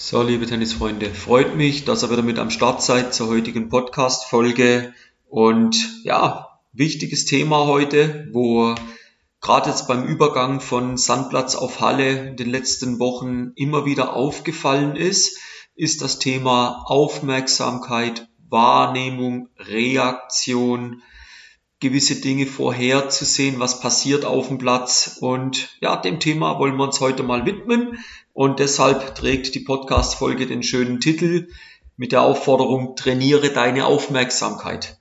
So, liebe Tennisfreunde, freut mich, dass ihr wieder mit am Start seid zur heutigen Podcast-Folge. Und ja, wichtiges Thema heute, wo gerade jetzt beim Übergang von Sandplatz auf Halle in den letzten Wochen immer wieder aufgefallen ist, ist das Thema Aufmerksamkeit, Wahrnehmung, Reaktion, gewisse Dinge vorherzusehen, was passiert auf dem Platz. Und ja, dem Thema wollen wir uns heute mal widmen. Und deshalb trägt die Podcast-Folge den schönen Titel mit der Aufforderung, trainiere deine Aufmerksamkeit.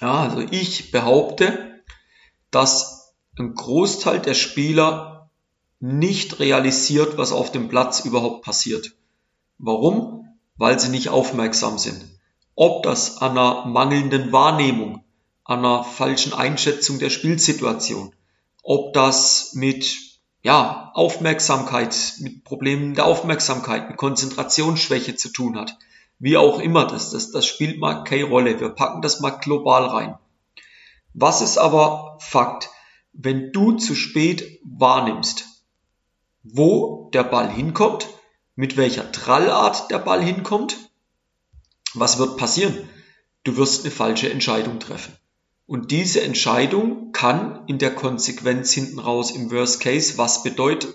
Ja, also ich behaupte, dass ein Großteil der Spieler nicht realisiert, was auf dem Platz überhaupt passiert. Warum? Weil sie nicht aufmerksam sind. Ob das an einer mangelnden Wahrnehmung, an einer falschen Einschätzung der Spielsituation, ob das mit ja, Aufmerksamkeit, mit Problemen der Aufmerksamkeit, mit Konzentrationsschwäche zu tun hat. Wie auch immer das, das, das spielt mal keine Rolle. Wir packen das mal global rein. Was ist aber Fakt? Wenn du zu spät wahrnimmst, wo der Ball hinkommt, mit welcher Trallart der Ball hinkommt, was wird passieren? Du wirst eine falsche Entscheidung treffen. Und diese Entscheidung kann in der Konsequenz hinten raus im Worst Case was bedeuten?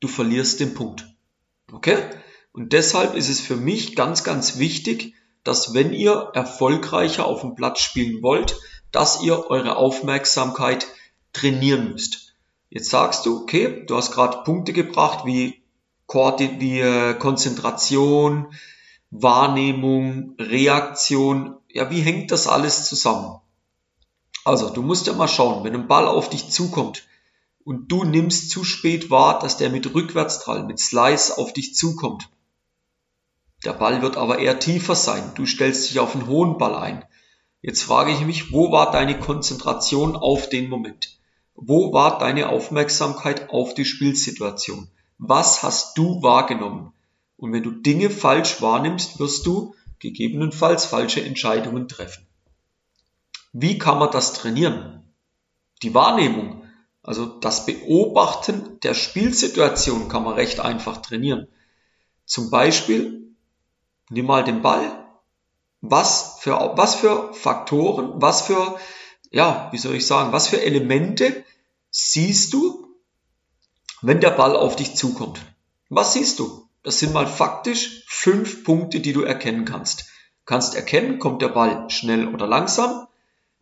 Du verlierst den Punkt. Okay? Und deshalb ist es für mich ganz, ganz wichtig, dass wenn ihr erfolgreicher auf dem Platz spielen wollt, dass ihr eure Aufmerksamkeit trainieren müsst. Jetzt sagst du, okay, du hast gerade Punkte gebracht wie, wie äh, Konzentration, Wahrnehmung, Reaktion. Ja, wie hängt das alles zusammen? Also, du musst ja mal schauen, wenn ein Ball auf dich zukommt und du nimmst zu spät wahr, dass der mit Rückwärtstrall, mit Slice auf dich zukommt. Der Ball wird aber eher tiefer sein. Du stellst dich auf einen hohen Ball ein. Jetzt frage ich mich, wo war deine Konzentration auf den Moment? Wo war deine Aufmerksamkeit auf die Spielsituation? Was hast du wahrgenommen? Und wenn du Dinge falsch wahrnimmst, wirst du gegebenenfalls falsche Entscheidungen treffen. Wie kann man das trainieren? Die Wahrnehmung, also das Beobachten der Spielsituation kann man recht einfach trainieren. Zum Beispiel, nimm mal den Ball. Was für, was für Faktoren, was für, ja, wie soll ich sagen, was für Elemente siehst du, wenn der Ball auf dich zukommt? Was siehst du? Das sind mal faktisch fünf Punkte, die du erkennen kannst. Du kannst erkennen, kommt der Ball schnell oder langsam.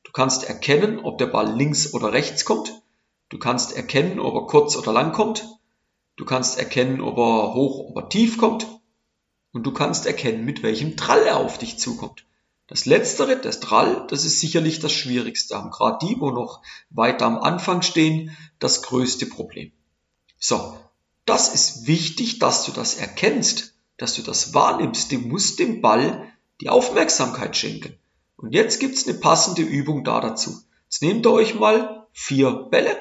Du kannst erkennen, ob der Ball links oder rechts kommt. Du kannst erkennen, ob er kurz oder lang kommt. Du kannst erkennen, ob er hoch oder tief kommt. Und du kannst erkennen, mit welchem Trall er auf dich zukommt. Das letztere, das Trall, das ist sicherlich das Schwierigste. Haben gerade die, wo noch weiter am Anfang stehen, das größte Problem. So, das ist wichtig, dass du das erkennst, dass du das wahrnimmst. Du musst dem Ball die Aufmerksamkeit schenken. Und jetzt gibt's eine passende Übung da dazu. Jetzt nehmt ihr euch mal vier Bälle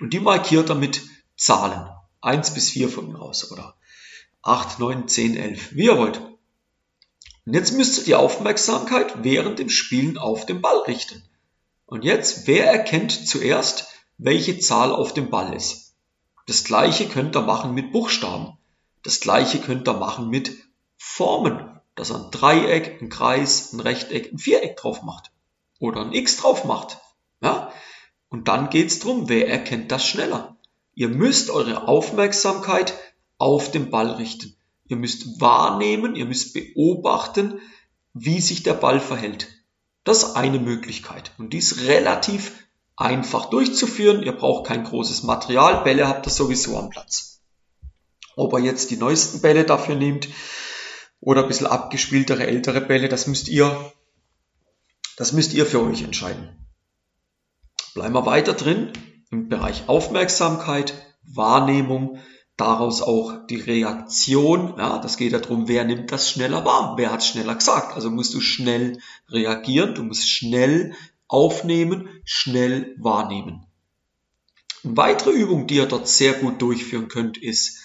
und die markiert ihr mit Zahlen. Eins bis vier von mir aus oder acht, neun, zehn, elf, wie ihr wollt. Und jetzt müsst ihr die Aufmerksamkeit während dem Spielen auf den Ball richten. Und jetzt, wer erkennt zuerst, welche Zahl auf dem Ball ist? Das gleiche könnt ihr machen mit Buchstaben. Das gleiche könnt ihr machen mit Formen dass er ein Dreieck, ein Kreis, ein Rechteck, ein Viereck drauf macht. Oder ein X drauf macht. Ja? Und dann geht's drum, wer erkennt das schneller? Ihr müsst eure Aufmerksamkeit auf den Ball richten. Ihr müsst wahrnehmen, ihr müsst beobachten, wie sich der Ball verhält. Das ist eine Möglichkeit. Und die ist relativ einfach durchzuführen. Ihr braucht kein großes Material. Bälle habt ihr sowieso am Platz. Ob ihr jetzt die neuesten Bälle dafür nehmt, oder ein bisschen abgespieltere ältere Bälle, das müsst ihr, das müsst ihr für euch entscheiden. Bleiben wir weiter drin im Bereich Aufmerksamkeit, Wahrnehmung, daraus auch die Reaktion. Ja, das geht darum, wer nimmt das schneller wahr, wer hat schneller gesagt. Also musst du schnell reagieren, du musst schnell aufnehmen, schnell wahrnehmen. Eine weitere Übung, die ihr dort sehr gut durchführen könnt, ist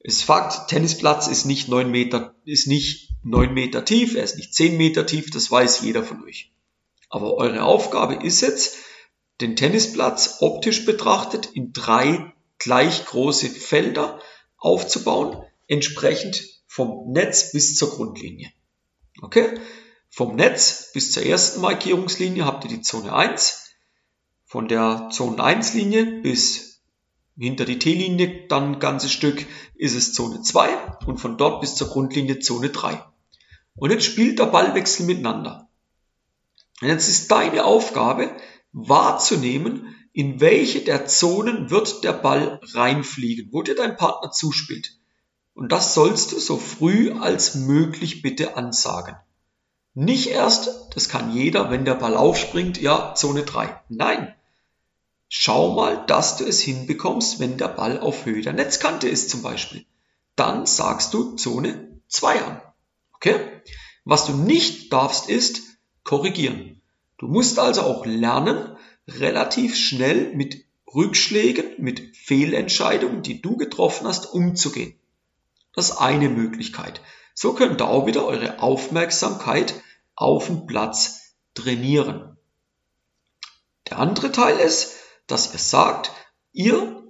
ist Fakt, Tennisplatz ist nicht neun Meter, ist nicht neun Meter tief, er ist nicht zehn Meter tief, das weiß jeder von euch. Aber eure Aufgabe ist jetzt, den Tennisplatz optisch betrachtet in drei gleich große Felder aufzubauen, entsprechend vom Netz bis zur Grundlinie. Okay? Vom Netz bis zur ersten Markierungslinie habt ihr die Zone 1. Von der Zone 1 Linie bis hinter die T-Linie dann ein ganzes Stück ist es Zone 2 und von dort bis zur Grundlinie Zone 3. Und jetzt spielt der Ballwechsel miteinander. Und jetzt ist deine Aufgabe wahrzunehmen, in welche der Zonen wird der Ball reinfliegen, wo dir dein Partner zuspielt. Und das sollst du so früh als möglich bitte ansagen. Nicht erst, das kann jeder, wenn der Ball aufspringt, ja, Zone 3. Nein. Schau mal, dass du es hinbekommst, wenn der Ball auf Höhe der Netzkante ist zum Beispiel. Dann sagst du Zone 2 an. Okay? Was du nicht darfst, ist korrigieren. Du musst also auch lernen, relativ schnell mit Rückschlägen, mit Fehlentscheidungen, die du getroffen hast, umzugehen. Das ist eine Möglichkeit. So könnt ihr auch wieder eure Aufmerksamkeit auf dem Platz trainieren. Der andere Teil ist, dass ihr sagt, ihr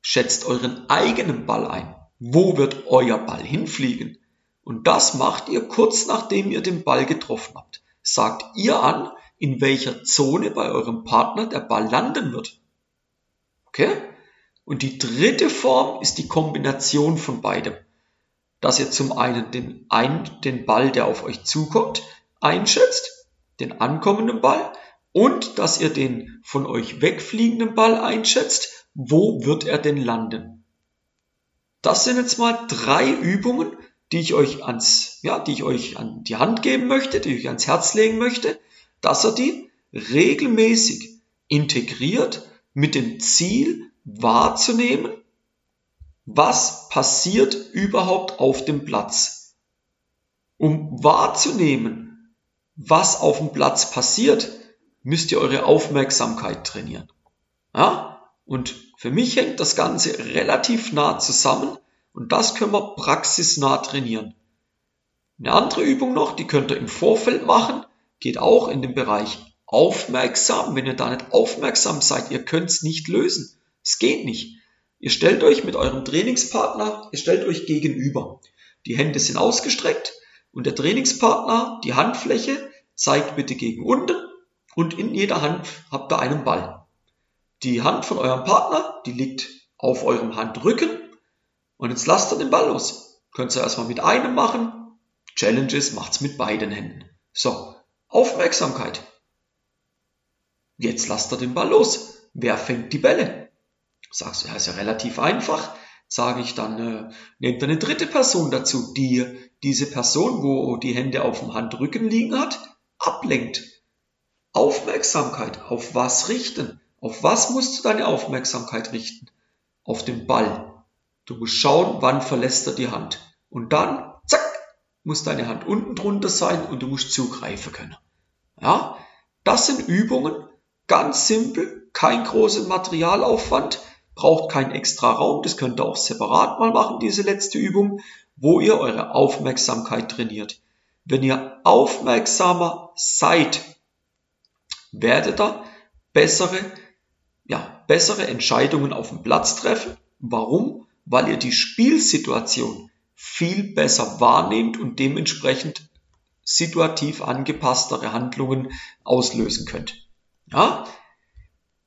schätzt euren eigenen Ball ein. Wo wird euer Ball hinfliegen? Und das macht ihr kurz nachdem ihr den Ball getroffen habt. Sagt ihr an, in welcher Zone bei eurem Partner der Ball landen wird. Okay? Und die dritte Form ist die Kombination von beidem dass ihr zum einen den, ein, den Ball, der auf euch zukommt, einschätzt, den ankommenden Ball, und dass ihr den von euch wegfliegenden Ball einschätzt, wo wird er denn landen. Das sind jetzt mal drei Übungen, die ich euch ans, ja, die ich euch an die Hand geben möchte, die ich euch ans Herz legen möchte, dass ihr die regelmäßig integriert mit dem Ziel wahrzunehmen, was passiert überhaupt auf dem Platz. Um wahrzunehmen, was auf dem Platz passiert, müsst ihr eure Aufmerksamkeit trainieren. Ja? Und für mich hängt das Ganze relativ nah zusammen und das können wir praxisnah trainieren. Eine andere Übung noch, die könnt ihr im Vorfeld machen, geht auch in den Bereich aufmerksam. Wenn ihr da nicht aufmerksam seid, ihr könnt es nicht lösen. Es geht nicht. Ihr stellt euch mit eurem Trainingspartner, ihr stellt euch gegenüber. Die Hände sind ausgestreckt und der Trainingspartner, die Handfläche, zeigt bitte gegen unten und in jeder Hand habt ihr einen Ball. Die Hand von eurem Partner, die liegt auf eurem Handrücken und jetzt lasst ihr den Ball los. Könnt ihr erstmal mit einem machen. Challenges macht's mit beiden Händen. So, Aufmerksamkeit. Jetzt lasst ihr den Ball los. Wer fängt die Bälle? Sagst du, ja, ist ja relativ einfach. Sage ich dann, äh, nehmt eine dritte Person dazu, die diese Person, wo die Hände auf dem Handrücken liegen hat, ablenkt. Aufmerksamkeit, auf was richten? Auf was musst du deine Aufmerksamkeit richten? Auf den Ball. Du musst schauen, wann verlässt er die Hand. Und dann, zack, muss deine Hand unten drunter sein und du musst zugreifen können. Ja, das sind Übungen, ganz simpel, kein großer Materialaufwand, braucht keinen extra Raum, das könnt ihr auch separat mal machen, diese letzte Übung, wo ihr eure Aufmerksamkeit trainiert. Wenn ihr aufmerksamer seid, werdet ihr bessere, ja, bessere Entscheidungen auf dem Platz treffen. Warum? Weil ihr die Spielsituation viel besser wahrnehmt und dementsprechend situativ angepasstere Handlungen auslösen könnt. Ja,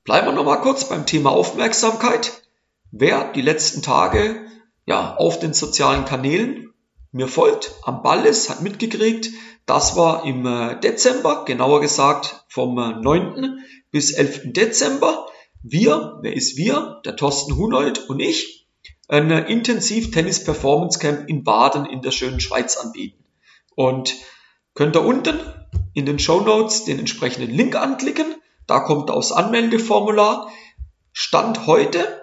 Bleiben wir nochmal kurz beim Thema Aufmerksamkeit. Wer die letzten Tage ja auf den sozialen Kanälen mir folgt, am Ball ist, hat mitgekriegt, das war im äh, Dezember, genauer gesagt vom 9. Äh, bis 11. Dezember. Wir, wer ist wir? Der Thorsten Hunold und ich, ein äh, intensiv Tennis Performance Camp in Baden in der schönen Schweiz anbieten. Und könnt ihr unten in den Show Notes den entsprechenden Link anklicken da kommt aufs Anmeldeformular. Stand heute,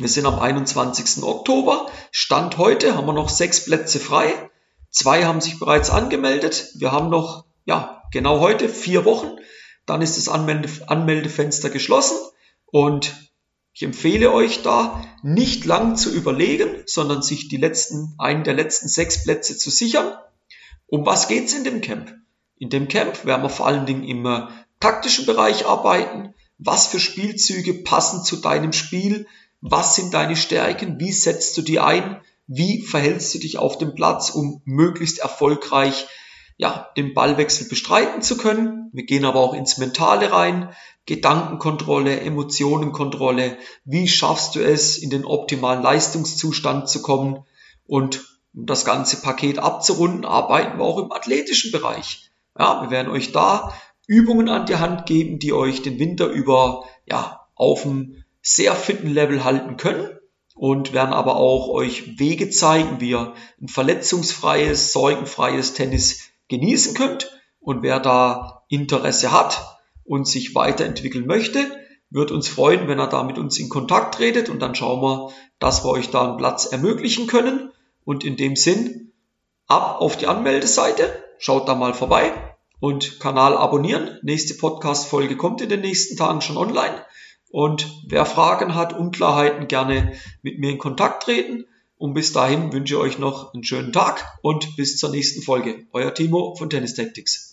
wir sind am 21. Oktober, Stand heute haben wir noch sechs Plätze frei. Zwei haben sich bereits angemeldet. Wir haben noch, ja, genau heute vier Wochen. Dann ist das Anmelde Anmeldefenster geschlossen und ich empfehle euch da nicht lang zu überlegen, sondern sich die letzten, einen der letzten sechs Plätze zu sichern. Um was geht's in dem Camp? In dem Camp werden wir vor allen Dingen immer taktischen Bereich arbeiten. Was für Spielzüge passen zu deinem Spiel? Was sind deine Stärken? Wie setzt du die ein? wie verhältst du dich auf dem Platz, um möglichst erfolgreich ja, den Ballwechsel bestreiten zu können. Wir gehen aber auch ins Mentale rein, Gedankenkontrolle, Emotionenkontrolle. Wie schaffst du es, in den optimalen Leistungszustand zu kommen? Und um das ganze Paket abzurunden, arbeiten wir auch im athletischen Bereich. Ja, wir werden euch da Übungen an die Hand geben, die euch den Winter über ja, auf einem sehr fitten Level halten können und werden aber auch euch Wege zeigen, wie ihr ein verletzungsfreies, sorgenfreies Tennis genießen könnt. Und wer da Interesse hat und sich weiterentwickeln möchte, wird uns freuen, wenn er da mit uns in Kontakt tretet und dann schauen wir, dass wir euch da einen Platz ermöglichen können. Und in dem Sinn, ab auf die Anmeldeseite, schaut da mal vorbei und Kanal abonnieren. Nächste Podcast-Folge kommt in den nächsten Tagen schon online. Und wer Fragen hat, Unklarheiten, gerne mit mir in Kontakt treten. Und bis dahin wünsche ich euch noch einen schönen Tag und bis zur nächsten Folge. Euer Timo von Tennis Tactics.